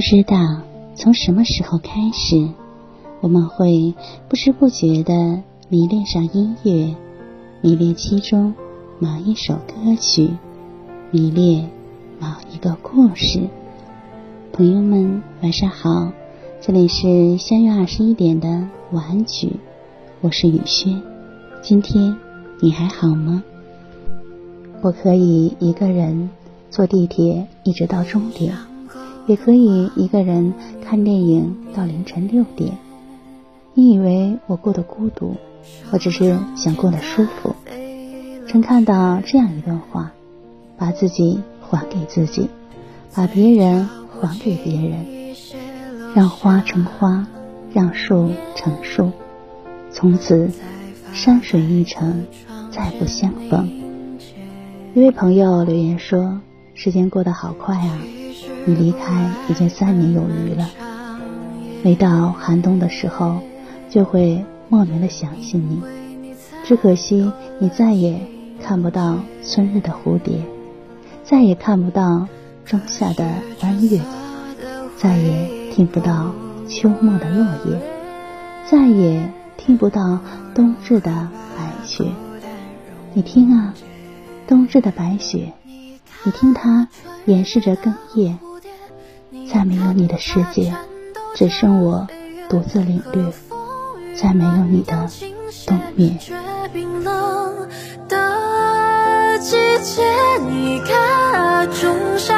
不知道从什么时候开始，我们会不知不觉的迷恋上音乐，迷恋其中某一首歌曲，迷恋某一个故事。朋友们，晚上好，这里是相约二十一点的晚曲，我是雨轩。今天你还好吗？我可以一个人坐地铁一直到终点。也可以一个人看电影到凌晨六点。你以为我过得孤独，我只是想过得舒服。曾看到这样一段话：把自己还给自己，把别人还给别人，让花成花，让树成树，从此山水一程，再不相逢。一位朋友留言说：“时间过得好快啊。”你离开已经三年有余了，每到寒冬的时候，就会莫名的想起你。只可惜你再也看不到春日的蝴蝶，再也看不到仲夏的弯月，再也听不到秋末的落叶，再也听不到冬至的白雪。你听啊，冬至的白雪，你听它掩饰着哽咽。再没有你的世界，只剩我独自领略。再没有你的冬眠。的季节，你看仲夏。